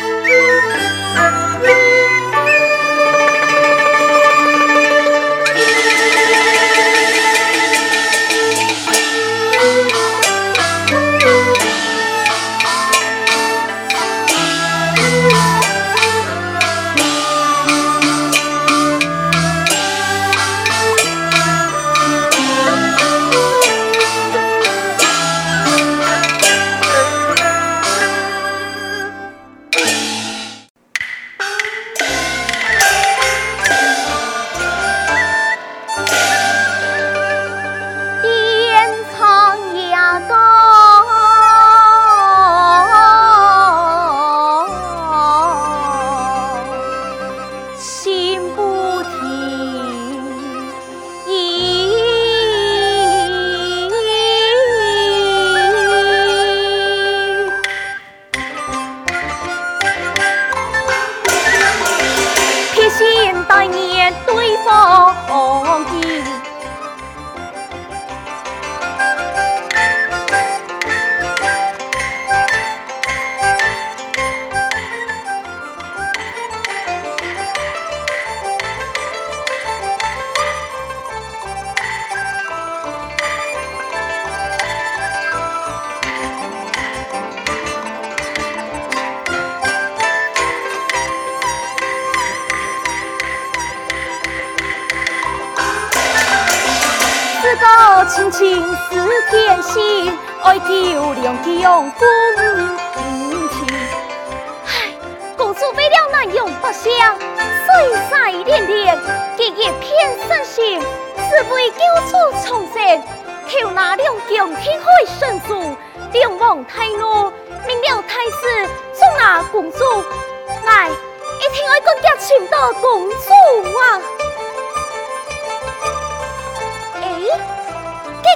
Música 亲情似天心，爱救良将共情。唉，公主为了南阳百姓，水债连连，结业偏生心，只为救出重生。求那良将天海神主，梁王太怒，命了太师捉拿公主。来，一定爱更加寻到公主啊！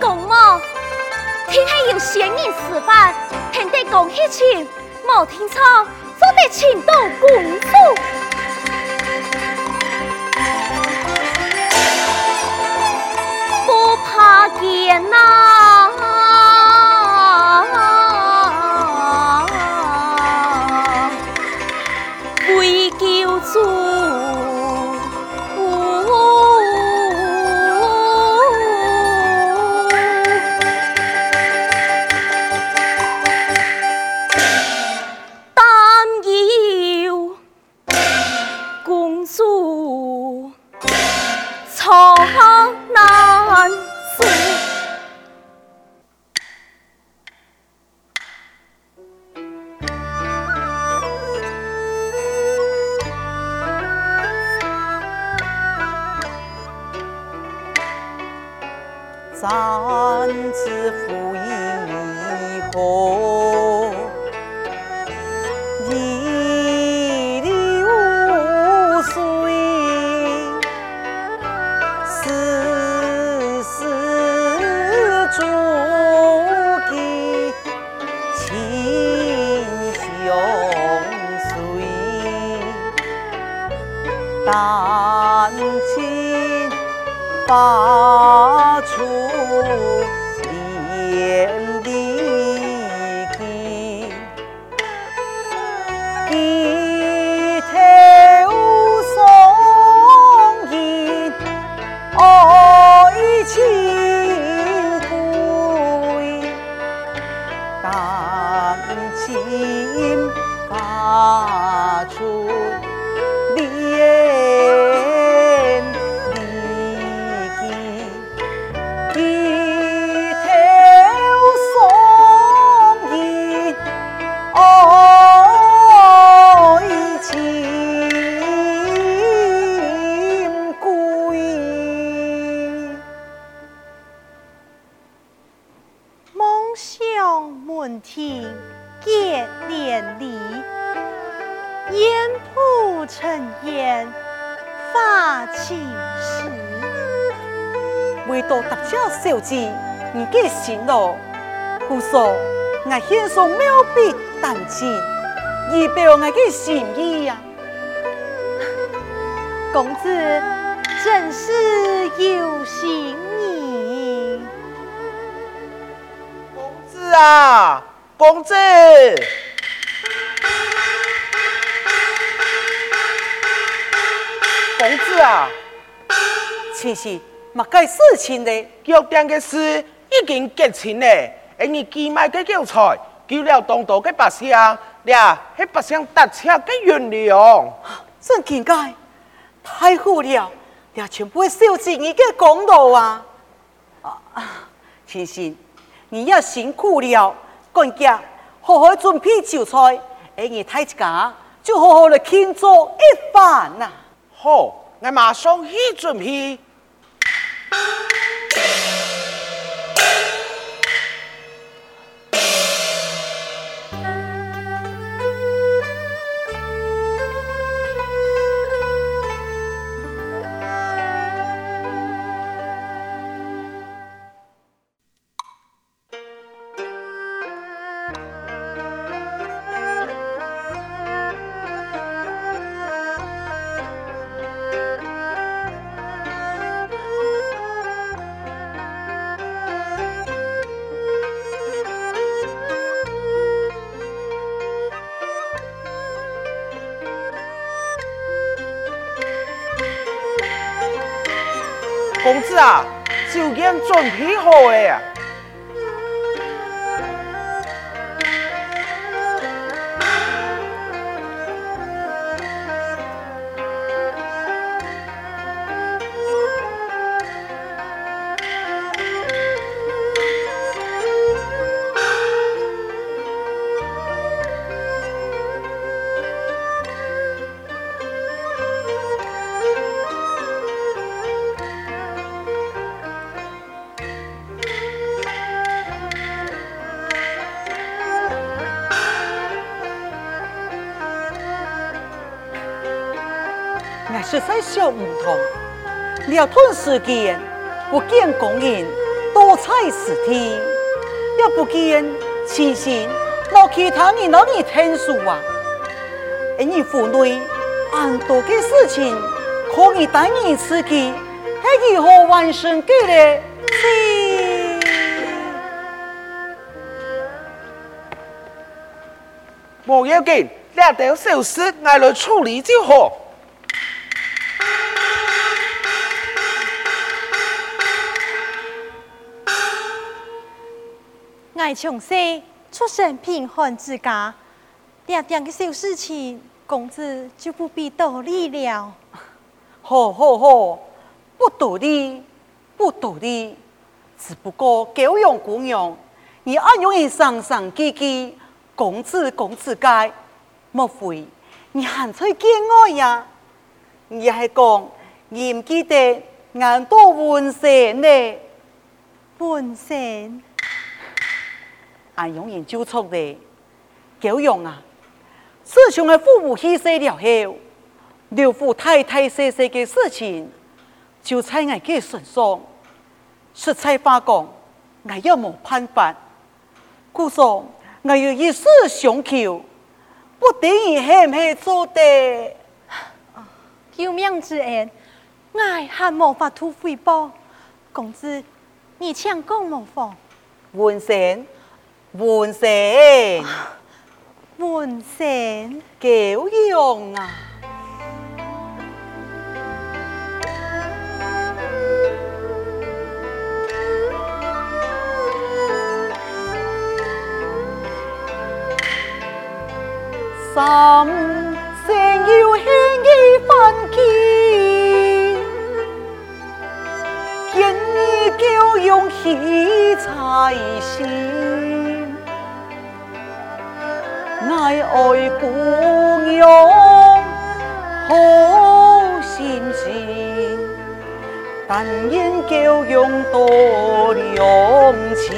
公母，天黑有仙人示范，听得讲喜情，莫听错，做得情到公主，不怕艰难。道，故说我先生没有比但见，以表我的心意呀、公子真是有心意。公子啊，公子。公子啊，其实嘛，个事情的，约点个事。已经结清嘞，而你寄卖嘅药材，救了当道嘅百姓，俩系百姓搭车嘅原谅。真奇怪，太好了，俩全部烧钱你嘅公道啊！啊，其实你也辛苦了，管家好好准备酒菜，而你太家就好好的庆祝一番呐。好，我马上去准备。公子啊，酒宴准备好诶。小唔同，了顿时间不见工人，多彩事体，也不见亲信老其他人哪里听说啊！而你府内很多的事情，可以带你自己，还如何完成嘅咧？冇要紧，两条小事我来处理就好。爱从细出身贫寒之家，点点个小事情，公子就不必多礼了。好好好，不多礼，不多礼，只不过狗养公养，你安容易伤伤戚戚，公子公子该，莫非你还在见我呀？你还讲你唔记得俺多温顺呢？温顺。俺永远纠错的，够用啊！自从的父母牺牲了后，刘父太太细细的事情，就在俺嘅身上。实在话讲，俺也冇办法。故说俺要一世相求，不等于系唔系做的。救命之恩，俺还冇法度回报。公子，你请讲无妨。文生。文生，文生，够用啊！三生有幸一番见，见你够用喜才心。爱爱姑娘好心心，但愿够用多良情，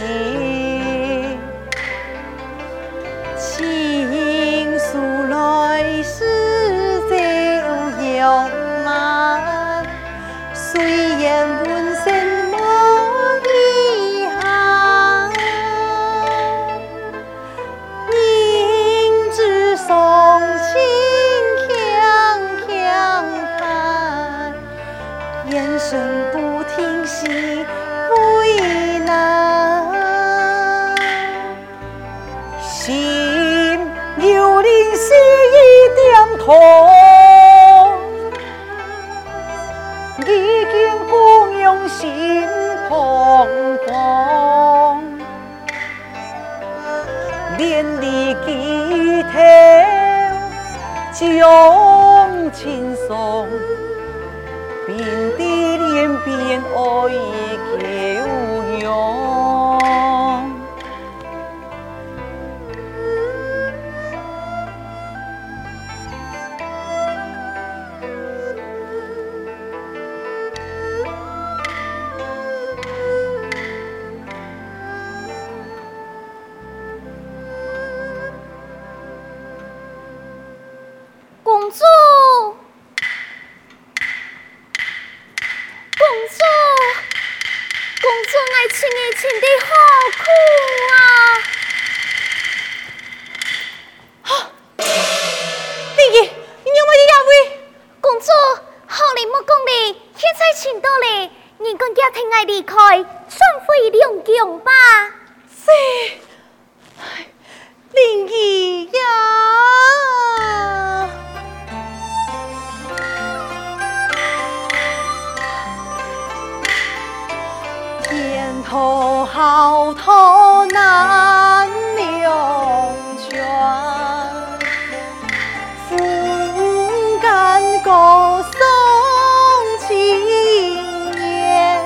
头好头难两全，夫干戈送亲言，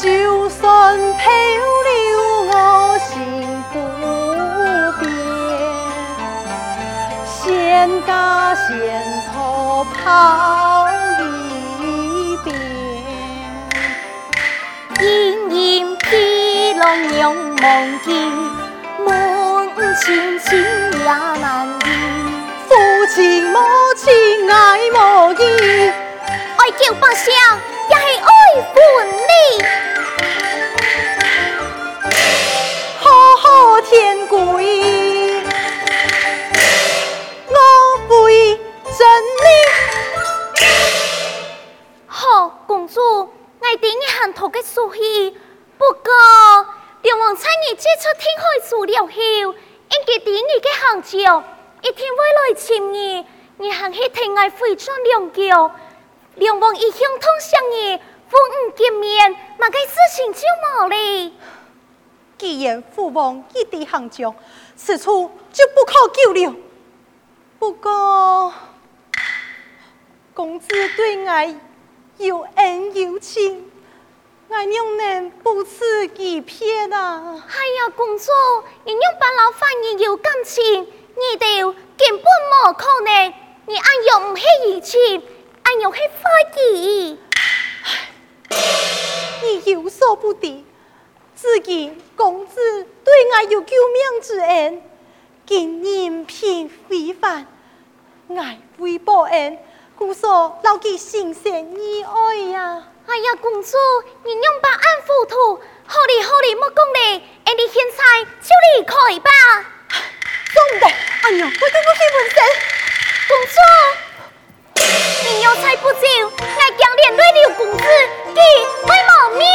就算漂流我心不变，仙家仙头盼。娘娘梦见满前情也难移，父亲母亲爱莫依，爱叫不声，也是爱分离。王一向通相你，父母见面，嘛该事情就冇哩。既然父王一地行将，此处就不可久留。不过，公子对爱有恩有情，爱娘能不辞一片啊！哎呀，公主，你娘把老反也有感情，你哋根本冇可能，你爱用唔系义气。俺又去发记，你有所不知，自己公子对我有救命之恩，今人品非凡，爱为报恩，故所牢记心生意爱呀。哎呀，公主，你用把俺糊涂，好哩好哩，莫讲哩，俺哋现在就离开吧。总唔得，哎呀，我跟我去问声，公主。你要猜不着，我将连累了公子，佢会冇命。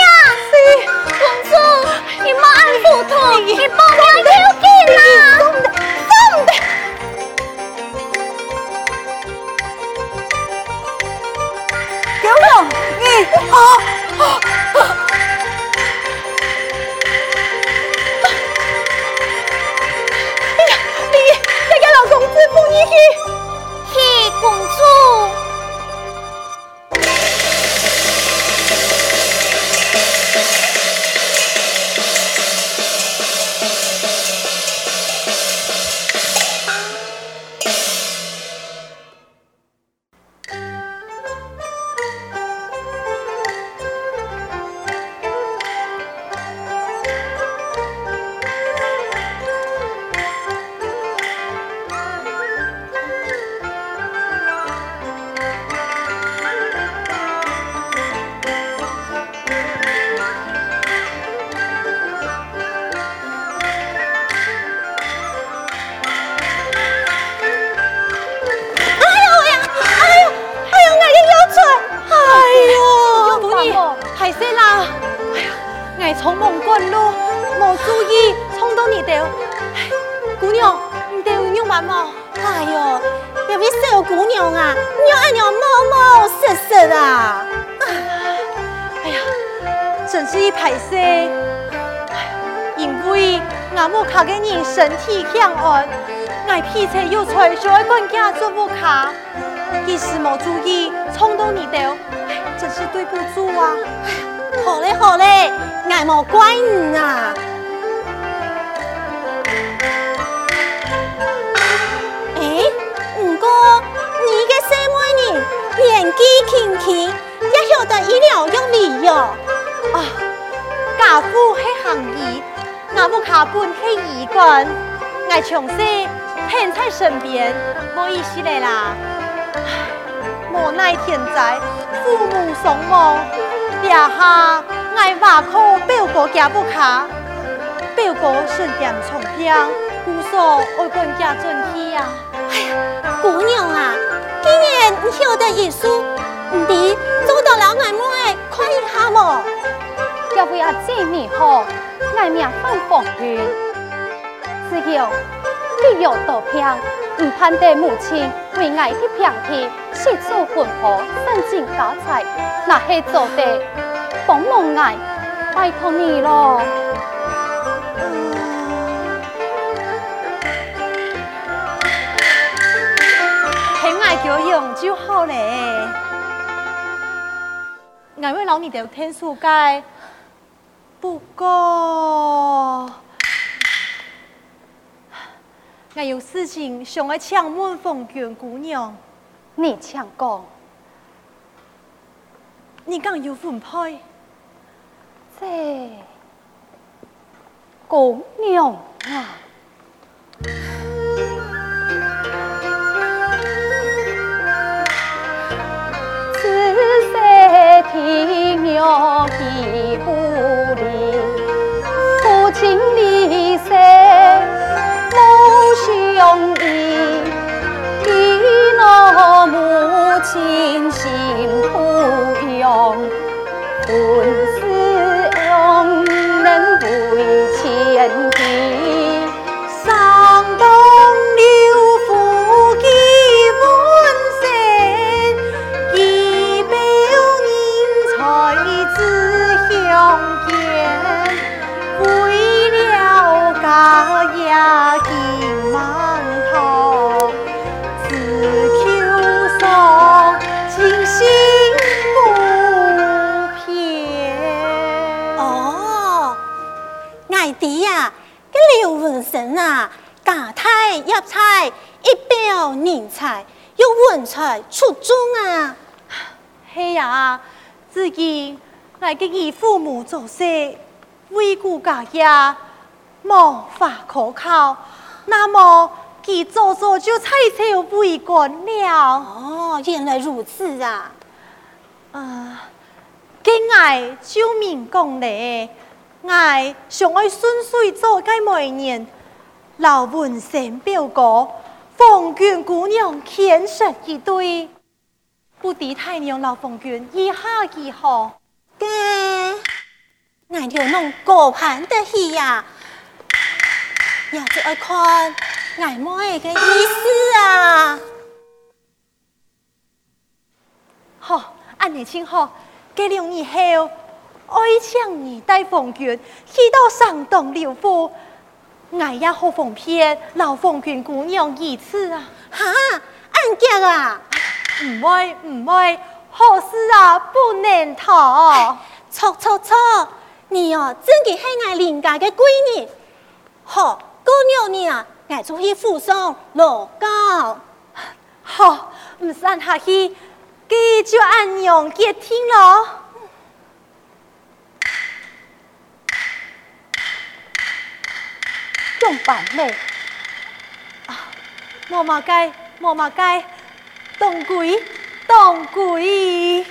是公主，你莫按糊涂，你报名要紧啦。总得，总得。九龙，你好。哎我们卡个人身体强悍，我脾气又脆，就爱管家做不卡，一时没注意，冲动你掉，真是对不住啊！好嘞好嘞，我冇怪你啊。哎，不过你个小妹呢年纪轻轻，也晓得医疗用理哟。啊，家父系行医，我不卡本系医官，我从细。天在身边，冇意思嘞啦。无奈天灾，父母双亡，爹下爱挖苦表哥家不卡，表哥身点重病，姑嫂爱管家转去呀。哎呀，姑娘啊，既然你晓得艺术，你做到了俺妹，看一下么？要不要见你好？爱命犯风雨，只要你有道平，唔盼得母亲为爱去平去，四处奔波，散尽家财，那系做得帮忙爱，拜托你咯。很爱教养就好嘞。俺为老你的天书盖，不过。我有事情想要请问凤娟姑娘，你请讲。你讲有分配？这姑娘啊，神啊，家太入财，一表人才，又文采出众啊！嘿呀，自己来给你父母做事，为顾家业，无法可靠。那么，佢做做就采取为官了。哦，原来如此啊！啊，给爱就明讲嘞，爱上爱顺水做该每年。老文生表哥，凤娟姑娘天生一对，不敌太娘老凤娟一下几好，爹，俺就弄高攀得起呀，也就爱看俺妹个意思啊。好，安尼请好，给两年后，爱请你带凤娟去到山东刘府。我也好奉骗老凤娟姑娘一次啊！哈，俺家啊，唔会唔会，好事啊不能逃。错错错，你哦，真的是俺邻家嘅闺女。好，姑娘你啊，俺出去府上劳教。好，唔散下去，佢就按样接听咯。用板妹啊！莫马街，莫马街，当归，当归。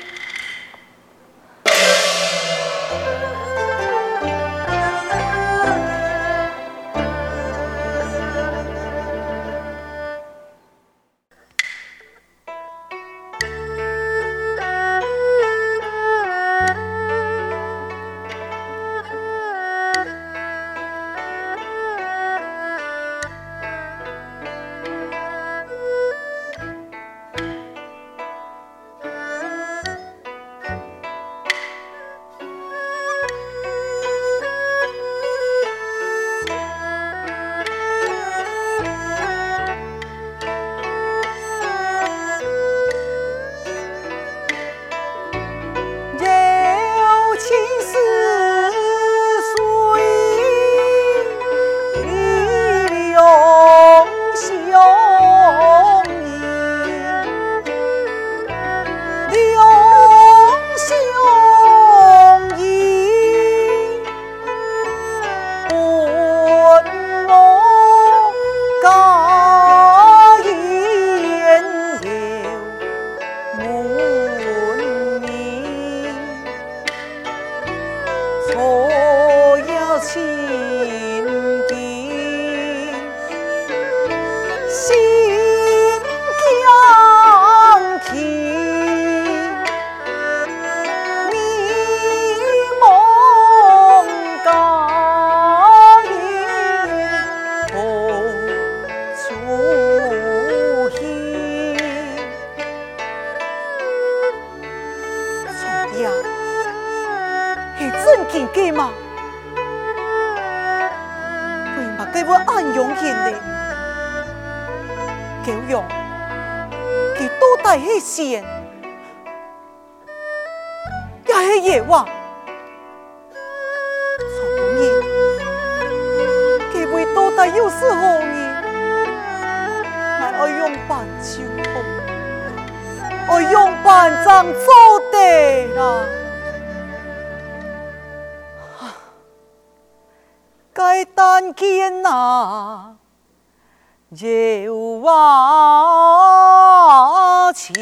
该单肩呐，有啊情。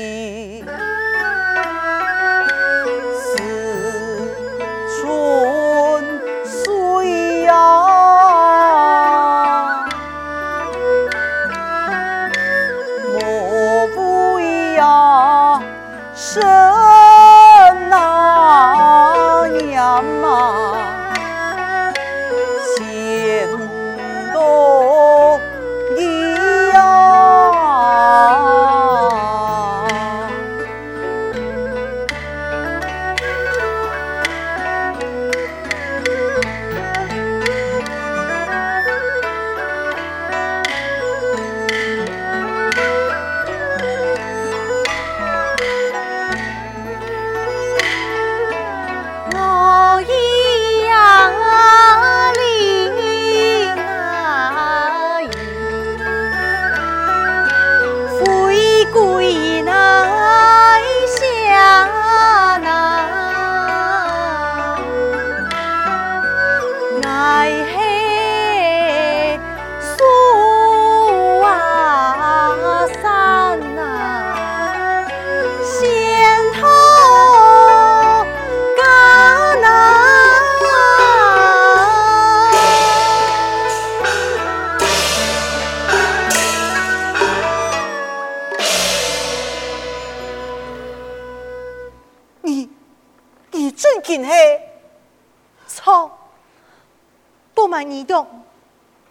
你懂，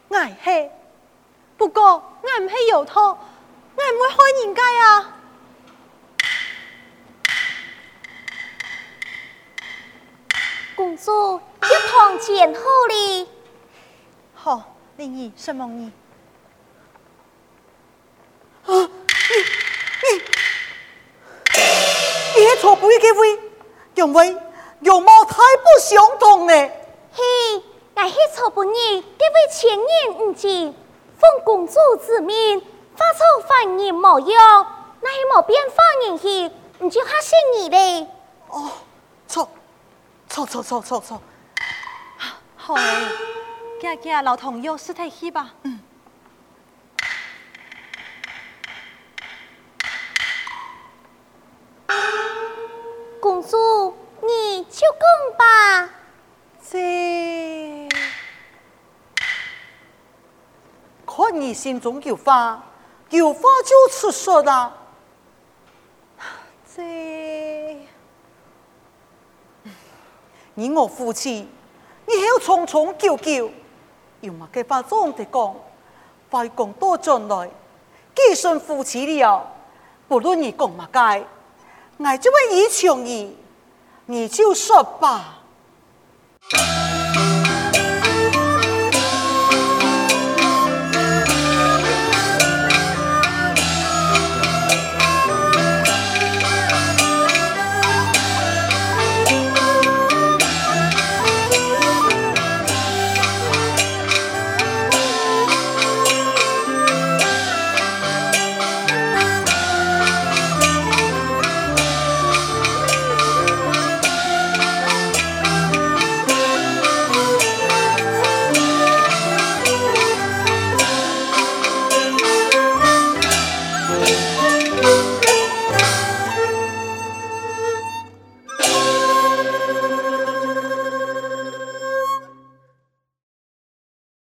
爱嘿，不过俺唔系有托，俺唔会害人家啊。公主一堂前后哩，好，灵儿，什么你？啊，你你，你系错不会给位，因为容貌太不相同呢。嘿。乃系错不义，这位前言唔尽，奉公主之命，发出犯人模样，乃系冇变化人去，唔就吓死你嘞？哦，错，错错错错错，好嘞，家家老同有事退去吧。嗯。讲吧。这。看你心中有话，有话就直说啦。这，你我夫妻，你还要重重旧旧，有嘛给话总得讲，快讲多进来，既算夫妻了，不论你讲嘛该，我就会依从你，你就说吧。